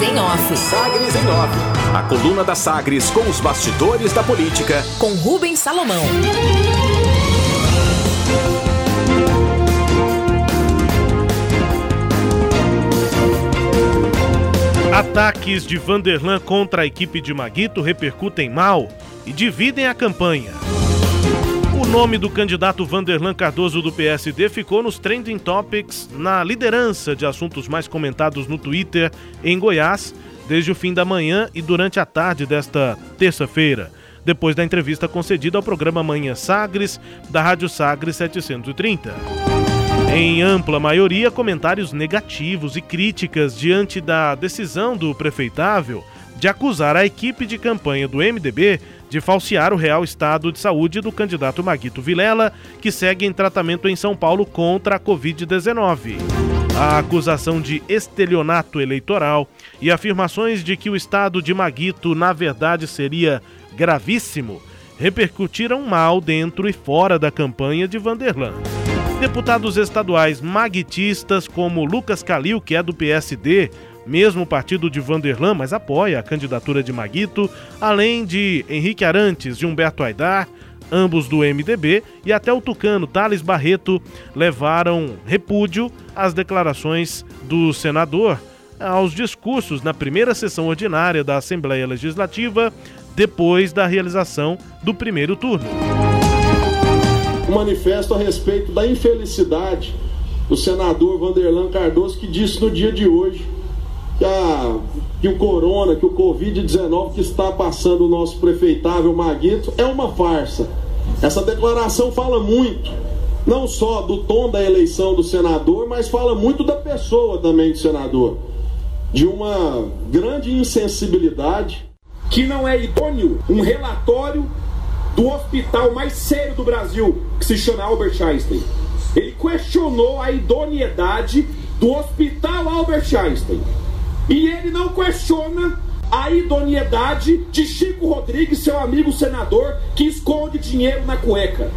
Sagres em Off. Sagres em Off. A coluna da Sagres com os bastidores da política. Com Rubens Salomão. Ataques de Vanderlan contra a equipe de Maguito repercutem mal e dividem a campanha. Nome do candidato Vanderlan Cardoso do PSD ficou nos trending topics na liderança de assuntos mais comentados no Twitter em Goiás desde o fim da manhã e durante a tarde desta terça-feira, depois da entrevista concedida ao programa Manhã Sagres da Rádio Sagres 730. Em ampla maioria, comentários negativos e críticas diante da decisão do prefeitável de acusar a equipe de campanha do MDB de falsear o real estado de saúde do candidato Maguito Vilela, que segue em tratamento em São Paulo contra a Covid-19. A acusação de estelionato eleitoral e afirmações de que o estado de Maguito, na verdade, seria gravíssimo, repercutiram mal dentro e fora da campanha de Vanderlan. Deputados estaduais maguitistas como Lucas Calil, que é do PSD, mesmo partido de Vanderlan, mas apoia a candidatura de Maguito, além de Henrique Arantes e Humberto Aidar, ambos do MDB, e até o tucano Thales Barreto levaram repúdio às declarações do senador aos discursos na primeira sessão ordinária da Assembleia Legislativa, depois da realização do primeiro turno. Um manifesto a respeito da infelicidade do senador Vanderlan Cardoso, que disse no dia de hoje que, a, que o corona, que o Covid-19 que está passando o nosso prefeitável Maguito é uma farsa. Essa declaração fala muito, não só do tom da eleição do senador, mas fala muito da pessoa também do senador. De uma grande insensibilidade. Que não é idôneo um relatório do hospital mais sério do Brasil, que se chama Albert Einstein. Ele questionou a idoneidade do hospital Albert Einstein. E ele não questiona a idoneidade de Chico Rodrigues, seu amigo senador, que esconde dinheiro na cueca.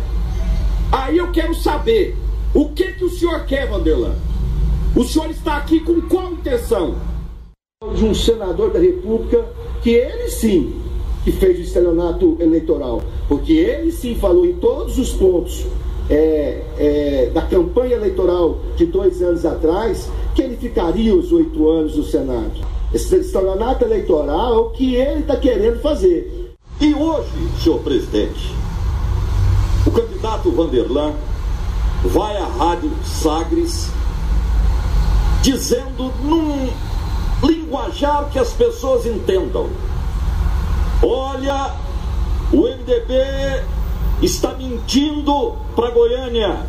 Aí eu quero saber, o que, que o senhor quer, Vanderlan? O senhor está aqui com qual intenção? De um senador da República que ele sim que fez o estelionato eleitoral, porque ele sim falou em todos os pontos é, é, da campanha eleitoral de dois anos atrás que ele ficaria os oito anos no Senado. Esse estelionato eleitoral é o que ele está querendo fazer. E hoje, senhor presidente, o candidato Vanderlan vai à Rádio Sagres dizendo num linguajar que as pessoas entendam. Olha, o MDB está mentindo para Goiânia.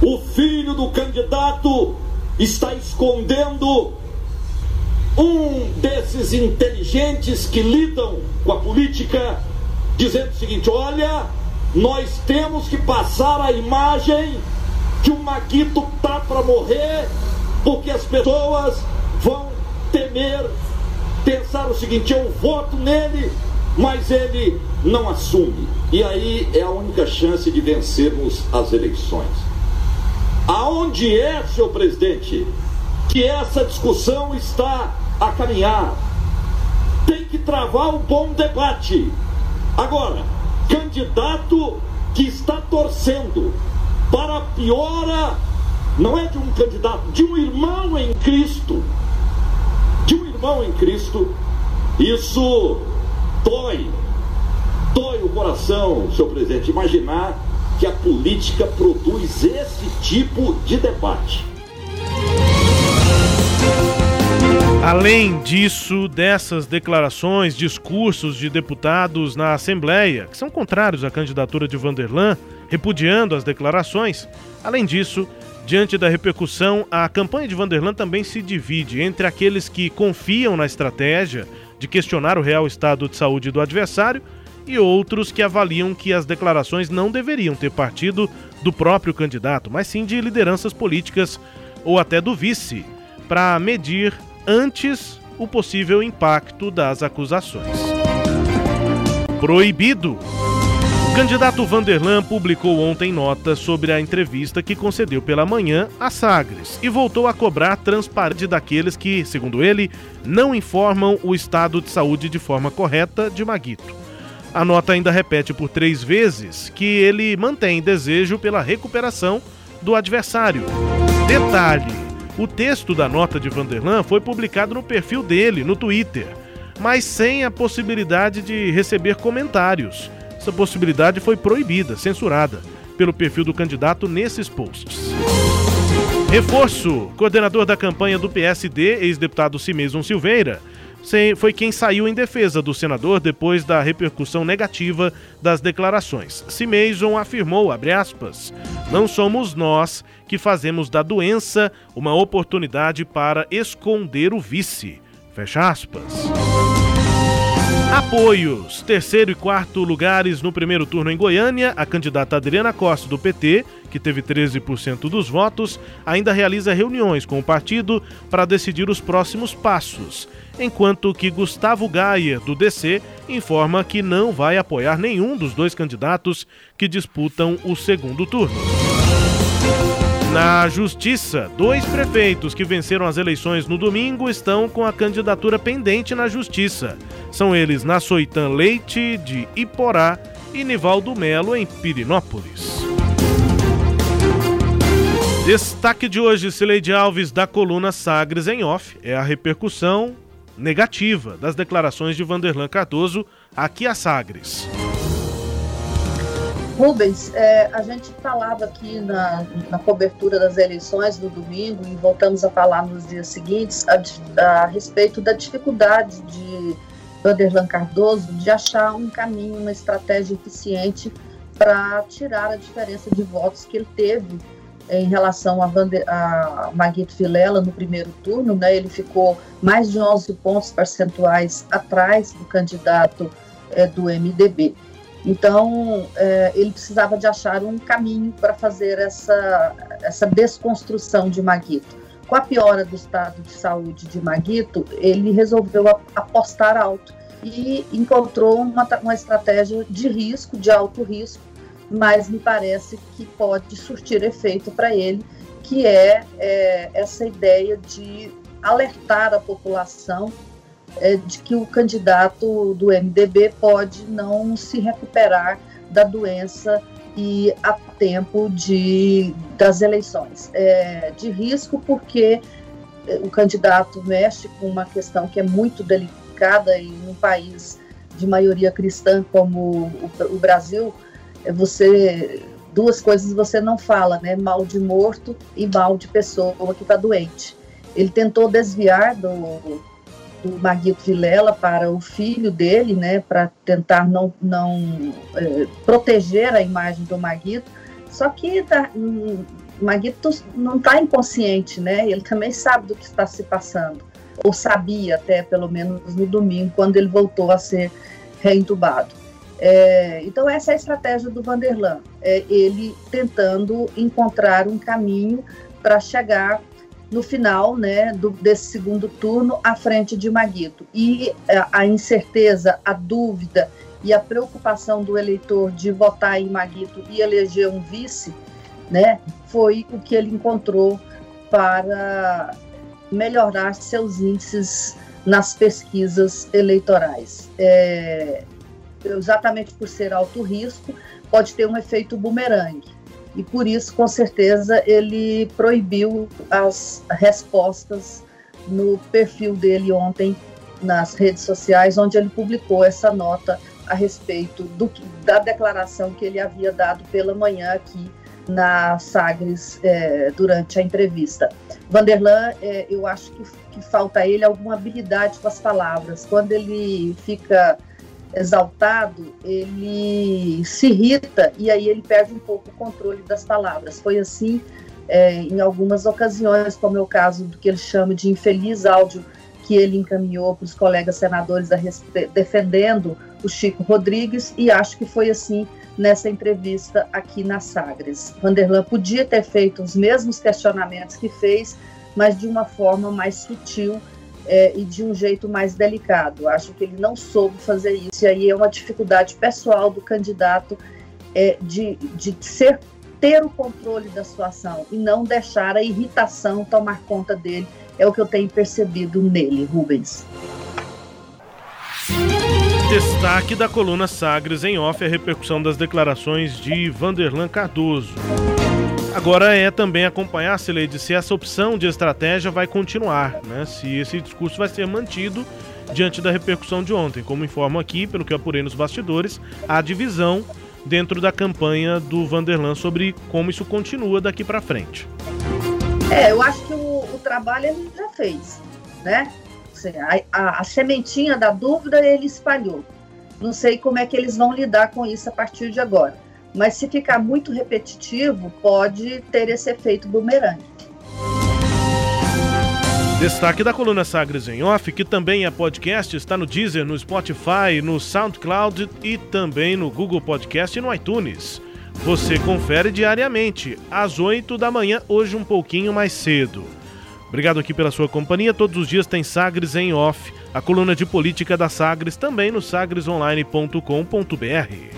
O filho do candidato está escondendo um desses inteligentes que lidam com a política, dizendo o seguinte: olha, nós temos que passar a imagem que o Maguito tá para morrer, porque as pessoas vão temer, pensar o seguinte: eu voto nele, mas ele não assume. E aí é a única chance de vencermos as eleições. Aonde é, senhor presidente, que essa discussão está a caminhar? Tem que travar um bom debate. Agora, candidato que está torcendo para a piora, não é de um candidato, de um irmão em Cristo, de um irmão em Cristo, isso dói, dói o coração, senhor presidente, imaginar que a política produz esse tipo de debate. Além disso, dessas declarações, discursos de deputados na Assembleia, que são contrários à candidatura de Vanderlan, repudiando as declarações, além disso, diante da repercussão, a campanha de Vanderlan também se divide entre aqueles que confiam na estratégia de questionar o real estado de saúde do adversário e outros que avaliam que as declarações não deveriam ter partido do próprio candidato, mas sim de lideranças políticas ou até do vice, para medir antes o possível impacto das acusações. Proibido. O candidato Vanderlan publicou ontem nota sobre a entrevista que concedeu pela manhã a Sagres e voltou a cobrar transparente daqueles que, segundo ele, não informam o estado de saúde de forma correta de Maguito. A nota ainda repete por três vezes que ele mantém desejo pela recuperação do adversário. Detalhe: o texto da nota de Vanderlan foi publicado no perfil dele no Twitter, mas sem a possibilidade de receber comentários. Essa possibilidade foi proibida, censurada, pelo perfil do candidato nesses posts. Reforço: coordenador da campanha do PSD, ex-deputado Cimeson Silveira, foi quem saiu em defesa do senador depois da repercussão negativa das declarações. Cimeison afirmou, aspas, não somos nós que fazemos da doença uma oportunidade para esconder o vice. Fecha aspas. Apoios: terceiro e quarto lugares no primeiro turno em Goiânia, a candidata Adriana Costa do PT, que teve 13% dos votos, ainda realiza reuniões com o partido para decidir os próximos passos, enquanto que Gustavo Gaia, do DC, informa que não vai apoiar nenhum dos dois candidatos que disputam o segundo turno. Na Justiça, dois prefeitos que venceram as eleições no domingo estão com a candidatura pendente na Justiça. São eles Nassoitan Leite, de Iporá, e Nivaldo Melo, em Pirinópolis. Destaque de hoje, Cileide Alves, da coluna Sagres em Off, é a repercussão negativa das declarações de Vanderlan Cardoso aqui a Sagres. Rubens, é, a gente falava aqui na, na, cobertura das eleições do domingo e voltamos a falar nos dias seguintes a, a respeito da dificuldade de Vanderlan Cardoso de achar um caminho, uma estratégia eficiente para tirar a diferença de votos que ele teve em relação a, Vander, a Maguito Vilela no primeiro turno. Né? Ele ficou mais de 11 pontos percentuais atrás do candidato é, do MDB. Então, é, ele precisava de achar um caminho para fazer essa, essa desconstrução de Maguito. Com a piora do estado de saúde de Maguito, ele resolveu apostar alto e encontrou uma, uma estratégia de risco, de alto risco, mas me parece que pode surtir efeito para ele, que é, é essa ideia de alertar a população é, de que o candidato do MDB pode não se recuperar da doença e a tempo de, das eleições. É, de risco porque é, o candidato mexe com uma questão que é muito delicada em um país de maioria cristã como o, o Brasil, é você duas coisas você não fala, né? Mal de morto e mal de pessoa que está doente. Ele tentou desviar do, do Maguito Vilela para o filho dele, né, para tentar não, não é, proteger a imagem do Maguito. Só que tá, um, Maguito não está inconsciente, né? Ele também sabe do que está se passando, ou sabia até pelo menos no domingo quando ele voltou a ser reintubado. É, então essa é a estratégia do Vanderlan, é ele tentando encontrar um caminho para chegar no final né, do, desse segundo turno à frente de Maguito. E a, é, a incerteza, a dúvida e a preocupação do eleitor de votar em Maguito e eleger um vice, né, foi o que ele encontrou para melhorar seus índices nas pesquisas eleitorais. É, exatamente por ser alto risco, pode ter um efeito bumerangue e por isso, com certeza, ele proibiu as respostas no perfil dele ontem nas redes sociais, onde ele publicou essa nota a respeito do, da declaração que ele havia dado pela manhã aqui na Sagres é, durante a entrevista. Vanderlan, é, eu acho que, que falta a ele alguma habilidade com as palavras. Quando ele fica exaltado, ele se irrita e aí ele perde um pouco o controle das palavras. Foi assim é, em algumas ocasiões, como é o caso do que ele chama de infeliz áudio que ele encaminhou para os colegas senadores defendendo o Chico Rodrigues, e acho que foi assim nessa entrevista aqui na Sagres. Vanderlan podia ter feito os mesmos questionamentos que fez, mas de uma forma mais sutil é, e de um jeito mais delicado. Acho que ele não soube fazer isso, e aí é uma dificuldade pessoal do candidato é, de, de ser ter o controle da situação e não deixar a irritação tomar conta dele. É o que eu tenho percebido nele, Rubens. Destaque da coluna Sagres em off a repercussão das declarações de Vanderlan Cardoso. Agora é também acompanhar, Sileide, se essa opção de estratégia vai continuar, né? Se esse discurso vai ser mantido diante da repercussão de ontem. Como informo aqui, pelo que eu apurei nos bastidores, a divisão dentro da campanha do Vanderlan sobre como isso continua daqui para frente. É, eu acho que o, o trabalho ele já fez, né? Assim, a, a, a, sementinha da dúvida ele espalhou. Não sei como é que eles vão lidar com isso a partir de agora. Mas se ficar muito repetitivo, pode ter esse efeito bumerangue. Destaque da coluna Sagres em Off, que também é podcast, está no Deezer, no Spotify, no SoundCloud e também no Google Podcast e no iTunes. Você confere diariamente, às 8 da manhã, hoje um pouquinho mais cedo. Obrigado aqui pela sua companhia. Todos os dias tem Sagres em Off, a coluna de política da Sagres, também no sagresonline.com.br.